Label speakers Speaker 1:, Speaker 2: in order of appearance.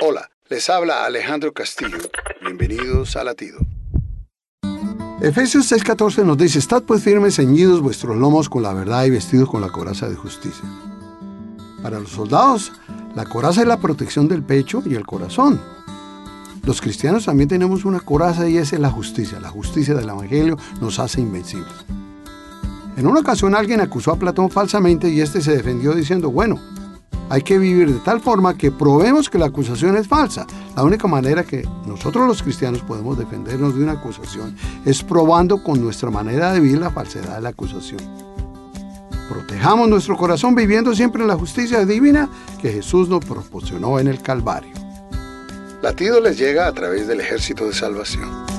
Speaker 1: Hola, les habla Alejandro Castillo. Bienvenidos a Latido. Efesios 6:14 nos dice, Estad pues firmes, ceñidos vuestros lomos con la verdad y vestidos con la coraza de justicia. Para los soldados, la coraza es la protección del pecho y el corazón. Los cristianos también tenemos una coraza y esa es la justicia. La justicia del Evangelio nos hace invencibles. En una ocasión alguien acusó a Platón falsamente y este se defendió diciendo, bueno, hay que vivir de tal forma que probemos que la acusación es falsa. La única manera que nosotros los cristianos podemos defendernos de una acusación es probando con nuestra manera de vivir la falsedad de la acusación. Protejamos nuestro corazón viviendo siempre en la justicia divina que Jesús nos proporcionó en el Calvario. Latido les llega a través del ejército de salvación.